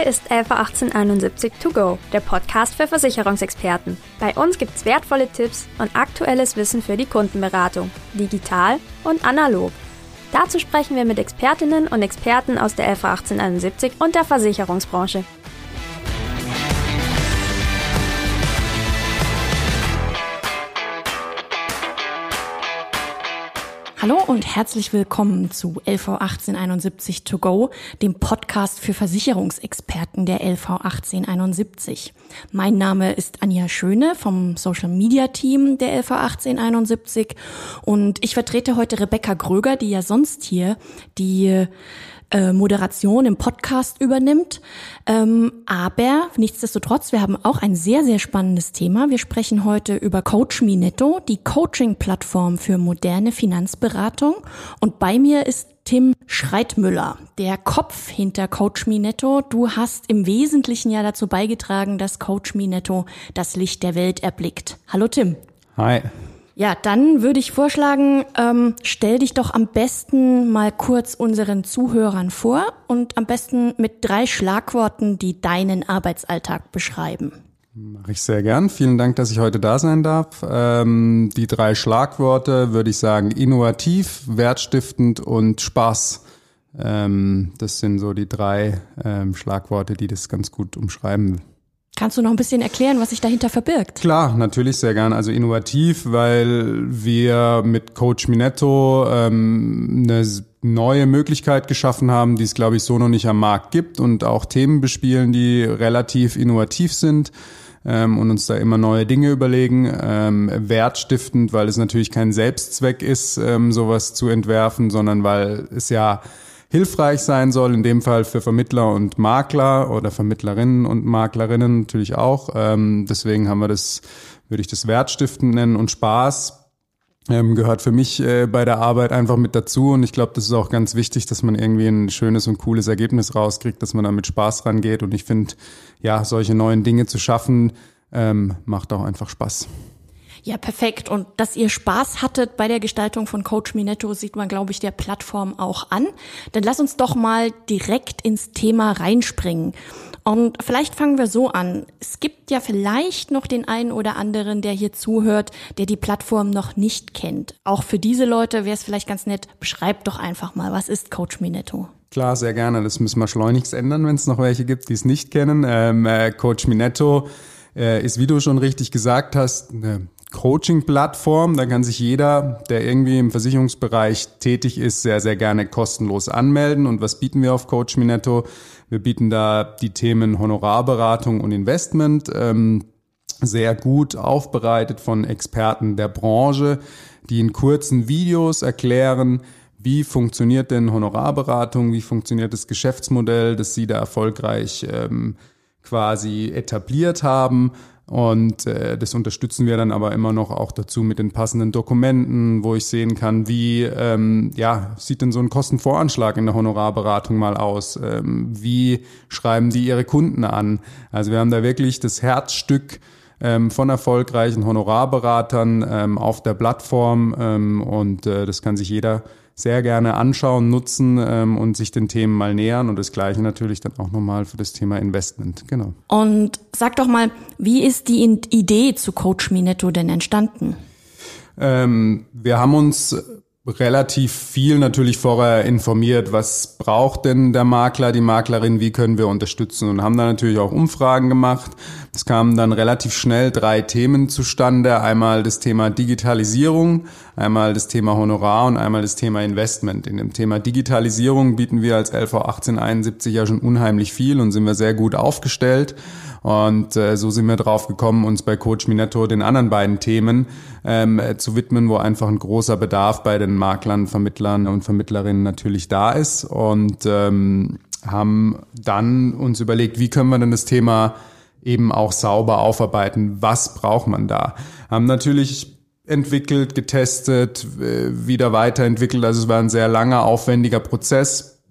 hier ist LV 1871 To Go, der Podcast für Versicherungsexperten. Bei uns gibt's wertvolle Tipps und aktuelles Wissen für die Kundenberatung, digital und analog. Dazu sprechen wir mit Expertinnen und Experten aus der LV 1871 und der Versicherungsbranche. Hallo und herzlich willkommen zu LV 1871 To Go, dem Podcast für Versicherungsexperten der LV 1871. Mein Name ist Anja Schöne vom Social Media Team der LV 1871 und ich vertrete heute Rebecca Gröger, die ja sonst hier die äh, Moderation im Podcast übernimmt. Ähm, aber nichtsdestotrotz, wir haben auch ein sehr, sehr spannendes Thema. Wir sprechen heute über Coach Me Netto, die Coaching-Plattform für moderne Finanzberatung. Und bei mir ist Tim Schreitmüller, der Kopf hinter Coach Me Netto. Du hast im Wesentlichen ja dazu beigetragen, dass Coach Me Netto das Licht der Welt erblickt. Hallo Tim. Hi. Ja, dann würde ich vorschlagen, ähm, stell dich doch am besten mal kurz unseren Zuhörern vor und am besten mit drei Schlagworten, die deinen Arbeitsalltag beschreiben. Mache ich sehr gern. Vielen Dank, dass ich heute da sein darf. Ähm, die drei Schlagworte würde ich sagen innovativ, wertstiftend und Spaß. Ähm, das sind so die drei ähm, Schlagworte, die das ganz gut umschreiben. Kannst du noch ein bisschen erklären, was sich dahinter verbirgt? Klar, natürlich sehr gern. Also innovativ, weil wir mit Coach Minetto ähm, eine neue Möglichkeit geschaffen haben, die es, glaube ich, so noch nicht am Markt gibt und auch Themen bespielen, die relativ innovativ sind ähm, und uns da immer neue Dinge überlegen. Ähm, wertstiftend, weil es natürlich kein Selbstzweck ist, ähm, sowas zu entwerfen, sondern weil es ja hilfreich sein soll, in dem Fall für Vermittler und Makler oder Vermittlerinnen und Maklerinnen natürlich auch. Ähm, deswegen haben wir das, würde ich das Wertstiften nennen und Spaß ähm, gehört für mich äh, bei der Arbeit einfach mit dazu und ich glaube, das ist auch ganz wichtig, dass man irgendwie ein schönes und cooles Ergebnis rauskriegt, dass man da mit Spaß rangeht und ich finde, ja, solche neuen Dinge zu schaffen, ähm, macht auch einfach Spaß. Ja, perfekt. Und dass ihr Spaß hattet bei der Gestaltung von Coach Minetto, sieht man, glaube ich, der Plattform auch an. Dann lass uns doch mal direkt ins Thema reinspringen. Und vielleicht fangen wir so an. Es gibt ja vielleicht noch den einen oder anderen, der hier zuhört, der die Plattform noch nicht kennt. Auch für diese Leute wäre es vielleicht ganz nett, beschreibt doch einfach mal, was ist Coach Minetto? Klar, sehr gerne. Das müssen wir schleunigst ändern, wenn es noch welche gibt, die es nicht kennen. Ähm, äh, Coach Minetto äh, ist, wie du schon richtig gesagt hast, eine Coaching-Plattform. Da kann sich jeder, der irgendwie im Versicherungsbereich tätig ist, sehr, sehr gerne kostenlos anmelden. Und was bieten wir auf Coach Minetto? Wir bieten da die Themen Honorarberatung und Investment ähm, sehr gut aufbereitet von Experten der Branche, die in kurzen Videos erklären, wie funktioniert denn Honorarberatung, wie funktioniert das Geschäftsmodell, das Sie da erfolgreich ähm, quasi etabliert haben und äh, das unterstützen wir dann aber immer noch auch dazu mit den passenden Dokumenten, wo ich sehen kann, wie ähm, ja, sieht denn so ein Kostenvoranschlag in der Honorarberatung mal aus? Ähm, wie schreiben die ihre Kunden an? Also wir haben da wirklich das Herzstück ähm, von erfolgreichen Honorarberatern ähm, auf der Plattform ähm, und äh, das kann sich jeder sehr gerne anschauen, nutzen ähm, und sich den Themen mal nähern und das gleiche natürlich dann auch nochmal für das Thema Investment. Genau. Und sag doch mal, wie ist die Idee zu Coach Me Netto denn entstanden? Ähm, wir haben uns relativ viel natürlich vorher informiert, was braucht denn der Makler, die Maklerin, wie können wir unterstützen und haben da natürlich auch Umfragen gemacht. Es kamen dann relativ schnell drei Themen zustande. Einmal das Thema Digitalisierung, einmal das Thema Honorar und einmal das Thema Investment. In dem Thema Digitalisierung bieten wir als LV 1871 ja schon unheimlich viel und sind wir sehr gut aufgestellt. Und äh, so sind wir drauf gekommen, uns bei Coach Minetto den anderen beiden Themen ähm, zu widmen, wo einfach ein großer Bedarf bei den Maklern, Vermittlern und Vermittlerinnen natürlich da ist. Und ähm, haben dann uns überlegt, wie können wir denn das Thema eben auch sauber aufarbeiten? Was braucht man da? Haben natürlich entwickelt, getestet, äh, wieder weiterentwickelt. Also es war ein sehr langer, aufwendiger Prozess.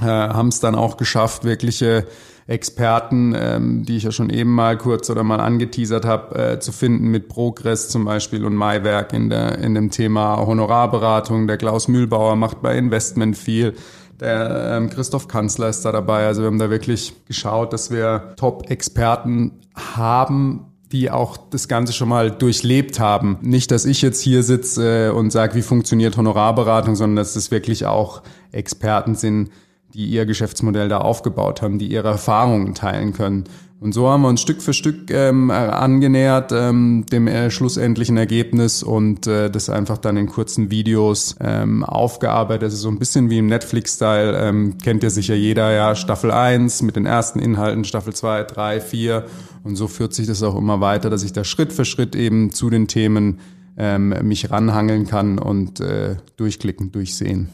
Äh, haben es dann auch geschafft, wirkliche Experten, ähm, die ich ja schon eben mal kurz oder mal angeteasert habe, äh, zu finden mit Progress zum Beispiel und Maiwerk in, der, in dem Thema Honorarberatung. Der Klaus Mühlbauer macht bei Investment viel. Der ähm, Christoph Kanzler ist da dabei. Also wir haben da wirklich geschaut, dass wir Top-Experten haben, die auch das Ganze schon mal durchlebt haben. Nicht, dass ich jetzt hier sitze äh, und sage, wie funktioniert Honorarberatung, sondern dass es wirklich auch Experten sind, die ihr Geschäftsmodell da aufgebaut haben, die ihre Erfahrungen teilen können. Und so haben wir uns Stück für Stück ähm, angenähert ähm, dem äh, schlussendlichen Ergebnis und äh, das einfach dann in kurzen Videos ähm, aufgearbeitet. Ist so ein bisschen wie im Netflix-Style. Ähm, kennt ja sicher jeder, ja, Staffel 1 mit den ersten Inhalten, Staffel 2, 3, 4. Und so führt sich das auch immer weiter, dass ich da Schritt für Schritt eben zu den Themen ähm, mich ranhangeln kann und äh, durchklicken, durchsehen.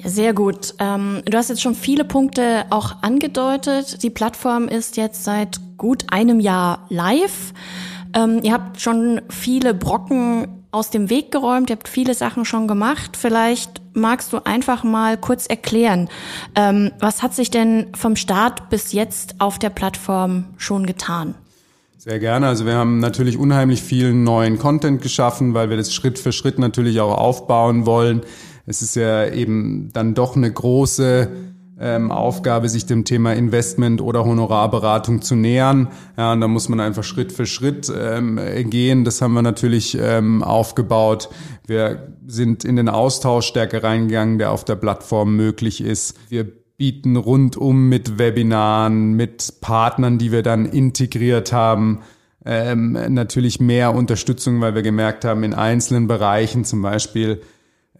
Ja, sehr gut. Ähm, du hast jetzt schon viele Punkte auch angedeutet. Die Plattform ist jetzt seit gut einem Jahr live. Ähm, ihr habt schon viele Brocken aus dem Weg geräumt, ihr habt viele Sachen schon gemacht. Vielleicht magst du einfach mal kurz erklären, ähm, was hat sich denn vom Start bis jetzt auf der Plattform schon getan? Sehr gerne. Also wir haben natürlich unheimlich viel neuen Content geschaffen, weil wir das Schritt für Schritt natürlich auch aufbauen wollen es ist ja eben dann doch eine große ähm, Aufgabe, sich dem Thema Investment oder Honorarberatung zu nähern. Ja, und da muss man einfach Schritt für Schritt ähm, gehen. Das haben wir natürlich ähm, aufgebaut. Wir sind in den Austausch stärker reingegangen, der auf der Plattform möglich ist. Wir bieten rundum mit Webinaren, mit Partnern, die wir dann integriert haben, ähm, natürlich mehr Unterstützung, weil wir gemerkt haben, in einzelnen Bereichen zum Beispiel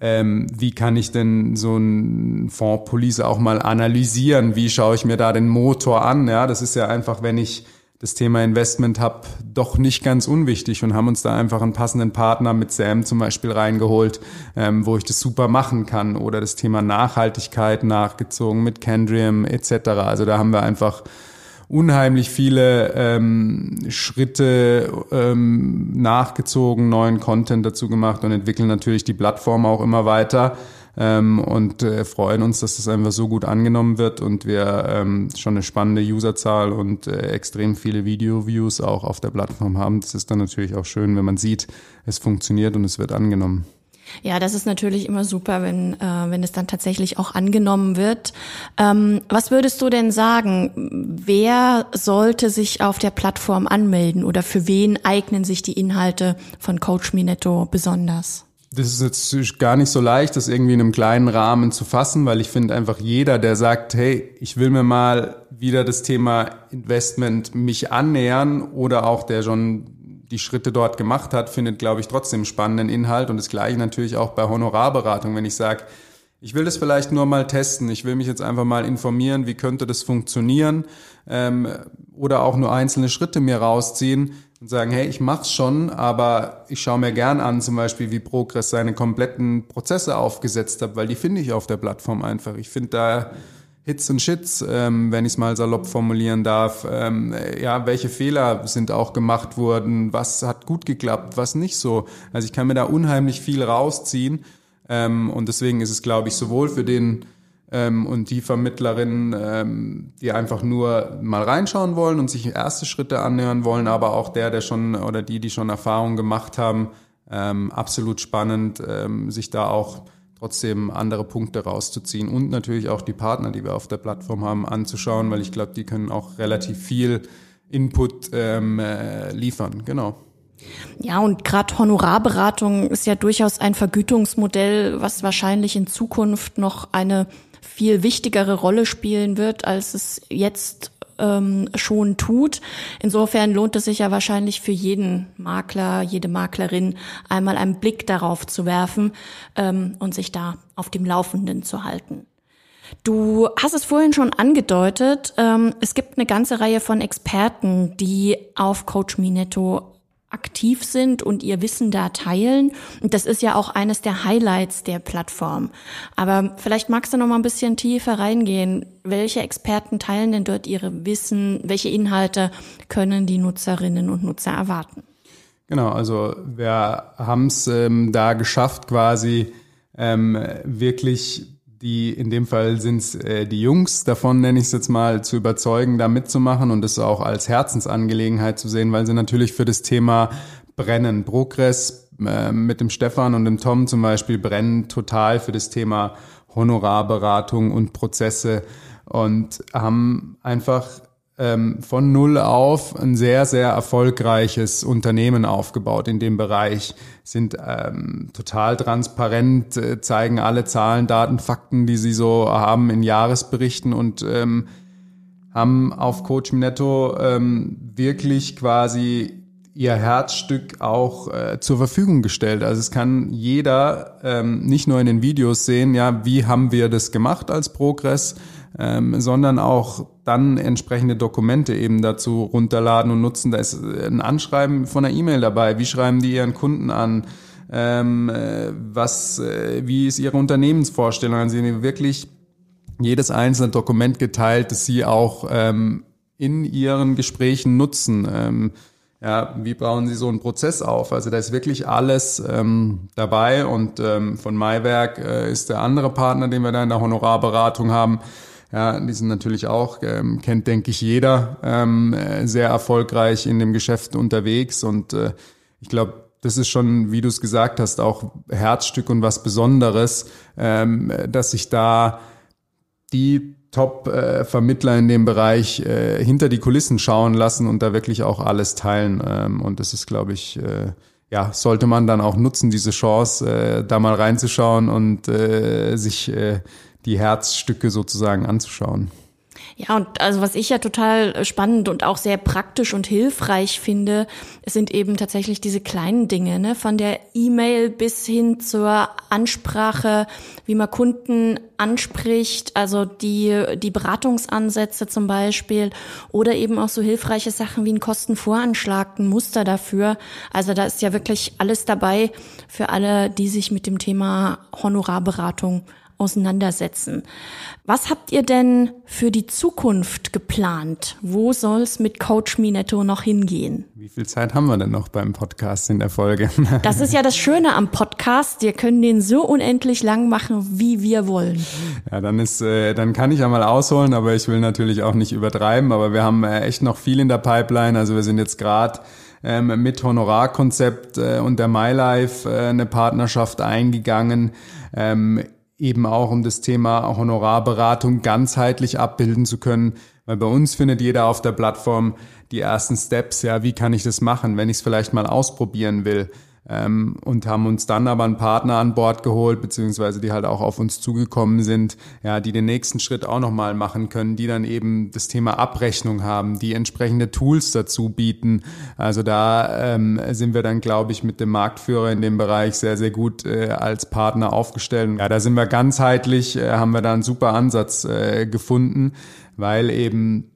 ähm, wie kann ich denn so ein Fondspolice auch mal analysieren? Wie schaue ich mir da den Motor an? Ja, das ist ja einfach, wenn ich das Thema Investment habe, doch nicht ganz unwichtig und haben uns da einfach einen passenden Partner mit Sam zum Beispiel reingeholt, ähm, wo ich das super machen kann. Oder das Thema Nachhaltigkeit nachgezogen mit Kendrium etc. Also da haben wir einfach unheimlich viele ähm, Schritte ähm, nachgezogen, neuen Content dazu gemacht und entwickeln natürlich die Plattform auch immer weiter ähm, und äh, freuen uns, dass das einfach so gut angenommen wird und wir ähm, schon eine spannende Userzahl und äh, extrem viele Video-Views auch auf der Plattform haben. Das ist dann natürlich auch schön, wenn man sieht, es funktioniert und es wird angenommen. Ja, das ist natürlich immer super, wenn, äh, wenn es dann tatsächlich auch angenommen wird. Ähm, was würdest du denn sagen? Wer sollte sich auf der Plattform anmelden oder für wen eignen sich die Inhalte von Coach Minetto besonders? Das ist jetzt gar nicht so leicht, das irgendwie in einem kleinen Rahmen zu fassen, weil ich finde einfach jeder, der sagt, hey, ich will mir mal wieder das Thema Investment mich annähern oder auch der schon die Schritte dort gemacht hat, findet, glaube ich, trotzdem spannenden Inhalt. Und das gleiche natürlich auch bei Honorarberatung, wenn ich sage, ich will das vielleicht nur mal testen, ich will mich jetzt einfach mal informieren, wie könnte das funktionieren ähm, oder auch nur einzelne Schritte mir rausziehen und sagen, hey, ich mach's schon, aber ich schaue mir gern an, zum Beispiel, wie Progress seine kompletten Prozesse aufgesetzt hat, weil die finde ich auf der Plattform einfach. Ich finde da Hits und Shits, ähm, wenn ich es mal salopp formulieren darf. Ähm, ja, welche Fehler sind auch gemacht worden? Was hat gut geklappt? Was nicht so? Also ich kann mir da unheimlich viel rausziehen. Ähm, und deswegen ist es, glaube ich, sowohl für den ähm, und die Vermittlerinnen, ähm, die einfach nur mal reinschauen wollen und sich erste Schritte annähern wollen, aber auch der, der schon oder die, die schon Erfahrungen gemacht haben, ähm, absolut spannend, sich da auch trotzdem andere Punkte rauszuziehen und natürlich auch die Partner, die wir auf der Plattform haben, anzuschauen, weil ich glaube, die können auch relativ viel Input ähm, äh, liefern. Genau. Ja, und gerade Honorarberatung ist ja durchaus ein Vergütungsmodell, was wahrscheinlich in Zukunft noch eine viel wichtigere Rolle spielen wird, als es jetzt ähm, schon tut. Insofern lohnt es sich ja wahrscheinlich für jeden Makler, jede Maklerin einmal einen Blick darauf zu werfen ähm, und sich da auf dem Laufenden zu halten. Du hast es vorhin schon angedeutet, ähm, es gibt eine ganze Reihe von Experten, die auf Coach Minetto aktiv sind und ihr Wissen da teilen. Und das ist ja auch eines der Highlights der Plattform. Aber vielleicht magst du noch mal ein bisschen tiefer reingehen. Welche Experten teilen denn dort ihre Wissen? Welche Inhalte können die Nutzerinnen und Nutzer erwarten? Genau, also wir haben es ähm, da geschafft, quasi ähm, wirklich die in dem Fall sind es äh, die Jungs, davon nenne ich es jetzt mal, zu überzeugen, da mitzumachen und es auch als Herzensangelegenheit zu sehen, weil sie natürlich für das Thema brennen. Progress äh, mit dem Stefan und dem Tom zum Beispiel brennen total für das Thema Honorarberatung und Prozesse und haben einfach ähm, von null auf ein sehr, sehr erfolgreiches Unternehmen aufgebaut in dem Bereich, sind ähm, total transparent, äh, zeigen alle Zahlen, Daten, Fakten, die sie so haben in Jahresberichten und ähm, haben auf Coach Minetto ähm, wirklich quasi ihr Herzstück auch äh, zur Verfügung gestellt. Also es kann jeder ähm, nicht nur in den Videos sehen, ja, wie haben wir das gemacht als Progress, ähm, sondern auch dann entsprechende Dokumente eben dazu runterladen und nutzen. Da ist ein Anschreiben von einer E-Mail dabei. Wie schreiben die ihren Kunden an? Ähm, äh, was, äh, wie ist ihre Unternehmensvorstellung? Also sie wirklich jedes einzelne Dokument geteilt, das sie auch ähm, in ihren Gesprächen nutzen. Ähm, ja, wie bauen Sie so einen Prozess auf? Also da ist wirklich alles ähm, dabei und ähm, von Maiwerk äh, ist der andere Partner, den wir da in der Honorarberatung haben, ja, die sind natürlich auch, ähm, kennt, denke ich, jeder, ähm, äh, sehr erfolgreich in dem Geschäft unterwegs. Und äh, ich glaube, das ist schon, wie du es gesagt hast, auch Herzstück und was Besonderes, ähm, dass sich da die Top-Vermittler äh, in dem Bereich äh, hinter die Kulissen schauen lassen und da wirklich auch alles teilen. Ähm, und das ist, glaube ich, äh, ja, sollte man dann auch nutzen, diese Chance, äh, da mal reinzuschauen und äh, sich äh, die Herzstücke sozusagen anzuschauen. Ja, und also was ich ja total spannend und auch sehr praktisch und hilfreich finde, sind eben tatsächlich diese kleinen Dinge, ne? von der E-Mail bis hin zur Ansprache, wie man Kunden anspricht, also die, die Beratungsansätze zum Beispiel oder eben auch so hilfreiche Sachen wie ein Kostenvoranschlag, ein Muster dafür. Also da ist ja wirklich alles dabei für alle, die sich mit dem Thema Honorarberatung auseinandersetzen. Was habt ihr denn für die Zukunft geplant? Wo soll es mit Coach Minetto noch hingehen? Wie viel Zeit haben wir denn noch beim Podcast in der Folge? Das ist ja das Schöne am Podcast. Wir können den so unendlich lang machen, wie wir wollen. Ja, dann ist, äh, dann kann ich ja mal ausholen, aber ich will natürlich auch nicht übertreiben. Aber wir haben äh, echt noch viel in der Pipeline. Also wir sind jetzt gerade ähm, mit Honorarkonzept äh, und der MyLife äh, eine Partnerschaft eingegangen. Ähm, eben auch um das Thema Honorarberatung ganzheitlich abbilden zu können, weil bei uns findet jeder auf der Plattform die ersten Steps, ja, wie kann ich das machen, wenn ich es vielleicht mal ausprobieren will ähm, und haben uns dann aber einen Partner an Bord geholt, beziehungsweise die halt auch auf uns zugekommen sind, ja, die den nächsten Schritt auch nochmal machen können, die dann eben das Thema Abrechnung haben, die entsprechende Tools dazu bieten. Also da ähm, sind wir dann, glaube ich, mit dem Marktführer in dem Bereich sehr, sehr gut äh, als Partner aufgestellt. Ja, da sind wir ganzheitlich, äh, haben wir da einen super Ansatz äh, gefunden, weil eben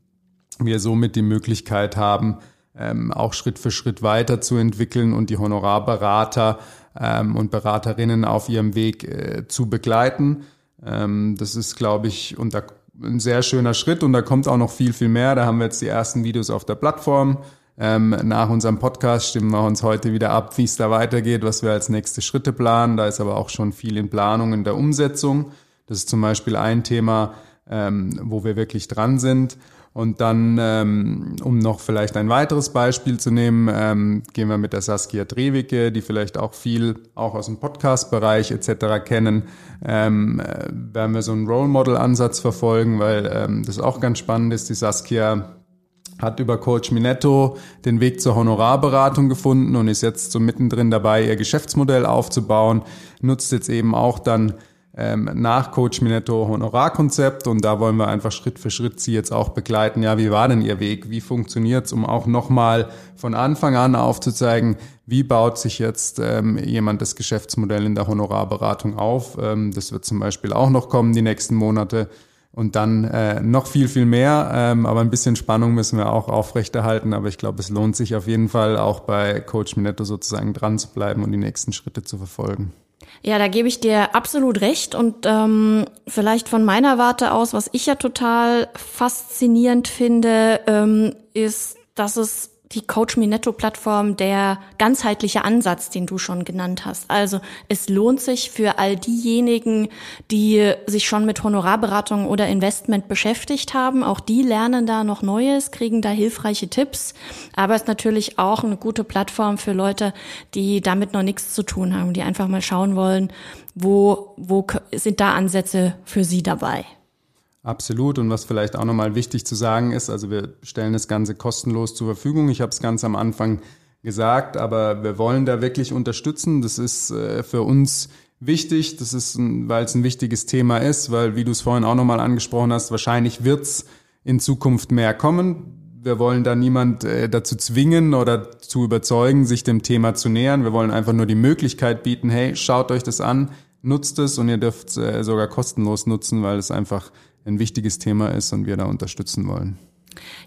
wir somit die Möglichkeit haben, ähm, auch Schritt für Schritt weiterzuentwickeln und die Honorarberater ähm, und Beraterinnen auf ihrem Weg äh, zu begleiten. Ähm, das ist, glaube ich, unter, ein sehr schöner Schritt und da kommt auch noch viel, viel mehr. Da haben wir jetzt die ersten Videos auf der Plattform. Ähm, nach unserem Podcast stimmen wir uns heute wieder ab, wie es da weitergeht, was wir als nächste Schritte planen. Da ist aber auch schon viel in Planung in der Umsetzung. Das ist zum Beispiel ein Thema, ähm, wo wir wirklich dran sind. Und dann, ähm, um noch vielleicht ein weiteres Beispiel zu nehmen, ähm, gehen wir mit der Saskia Drewicke, die vielleicht auch viel auch aus dem Podcast-Bereich etc. kennen, ähm, äh, werden wir so einen Role Model-Ansatz verfolgen, weil ähm, das auch ganz spannend ist. Die Saskia hat über Coach Minetto den Weg zur Honorarberatung gefunden und ist jetzt so mittendrin dabei, ihr Geschäftsmodell aufzubauen, nutzt jetzt eben auch dann ähm, nach Coach Minetto Honorarkonzept und da wollen wir einfach Schritt für Schritt Sie jetzt auch begleiten. Ja, wie war denn Ihr Weg? Wie funktioniert's, um auch nochmal von Anfang an aufzuzeigen, wie baut sich jetzt ähm, jemand das Geschäftsmodell in der Honorarberatung auf? Ähm, das wird zum Beispiel auch noch kommen die nächsten Monate. Und dann äh, noch viel, viel mehr. Ähm, aber ein bisschen Spannung müssen wir auch aufrechterhalten. Aber ich glaube, es lohnt sich auf jeden Fall auch bei Coach Minetto sozusagen dran zu bleiben und die nächsten Schritte zu verfolgen. Ja, da gebe ich dir absolut recht. Und ähm, vielleicht von meiner Warte aus, was ich ja total faszinierend finde, ähm, ist, dass es die Coach Me Netto Plattform der ganzheitliche Ansatz, den du schon genannt hast. Also es lohnt sich für all diejenigen, die sich schon mit Honorarberatung oder Investment beschäftigt haben. Auch die lernen da noch Neues, kriegen da hilfreiche Tipps. Aber es ist natürlich auch eine gute Plattform für Leute, die damit noch nichts zu tun haben, die einfach mal schauen wollen, wo, wo sind da Ansätze für sie dabei. Absolut. Und was vielleicht auch nochmal wichtig zu sagen ist, also wir stellen das Ganze kostenlos zur Verfügung. Ich habe es ganz am Anfang gesagt, aber wir wollen da wirklich unterstützen. Das ist äh, für uns wichtig, das ist, weil es ein wichtiges Thema ist, weil, wie du es vorhin auch nochmal angesprochen hast, wahrscheinlich wird es in Zukunft mehr kommen. Wir wollen da niemand äh, dazu zwingen oder zu überzeugen, sich dem Thema zu nähern. Wir wollen einfach nur die Möglichkeit bieten, hey, schaut euch das an, nutzt es und ihr dürft äh, sogar kostenlos nutzen, weil es einfach ein wichtiges Thema ist und wir da unterstützen wollen.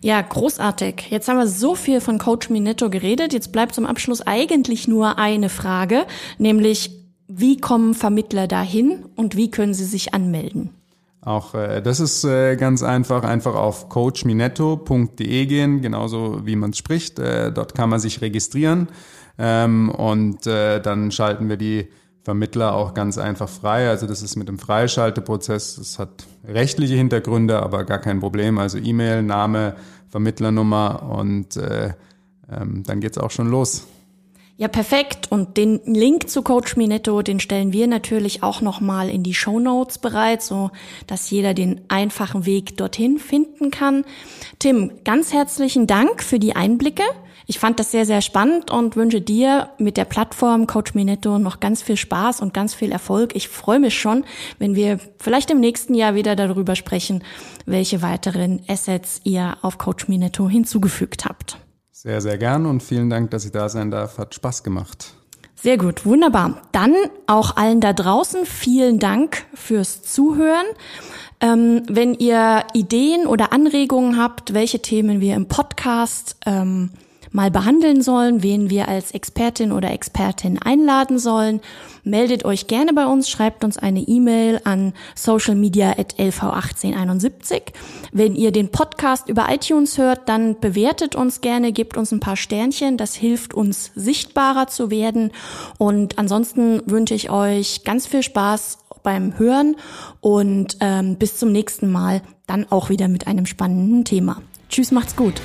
Ja, großartig. Jetzt haben wir so viel von Coach Minetto geredet. Jetzt bleibt zum Abschluss eigentlich nur eine Frage, nämlich wie kommen Vermittler dahin und wie können sie sich anmelden? Auch äh, das ist äh, ganz einfach. Einfach auf coachminetto.de gehen, genauso wie man es spricht. Äh, dort kann man sich registrieren ähm, und äh, dann schalten wir die Vermittler auch ganz einfach frei. Also das ist mit dem Freischalteprozess, das hat rechtliche Hintergründe, aber gar kein Problem. Also E-Mail, Name, Vermittlernummer und äh, ähm, dann geht's auch schon los. Ja, perfekt. Und den Link zu Coach Minetto, den stellen wir natürlich auch nochmal in die Show Notes bereit, so dass jeder den einfachen Weg dorthin finden kann. Tim, ganz herzlichen Dank für die Einblicke. Ich fand das sehr, sehr spannend und wünsche dir mit der Plattform Coach Minetto noch ganz viel Spaß und ganz viel Erfolg. Ich freue mich schon, wenn wir vielleicht im nächsten Jahr wieder darüber sprechen, welche weiteren Assets ihr auf Coach Minetto hinzugefügt habt. Sehr, sehr gern und vielen Dank, dass ich da sein darf. Hat Spaß gemacht. Sehr gut, wunderbar. Dann auch allen da draußen vielen Dank fürs Zuhören. Ähm, wenn ihr Ideen oder Anregungen habt, welche Themen wir im Podcast ähm, mal behandeln sollen, wen wir als Expertin oder Expertin einladen sollen, meldet euch gerne bei uns, schreibt uns eine E-Mail an socialmedia.lv1871. Wenn ihr den Podcast über iTunes hört, dann bewertet uns gerne, gebt uns ein paar Sternchen, das hilft uns sichtbarer zu werden und ansonsten wünsche ich euch ganz viel Spaß beim Hören und ähm, bis zum nächsten Mal, dann auch wieder mit einem spannenden Thema. Tschüss, macht's gut.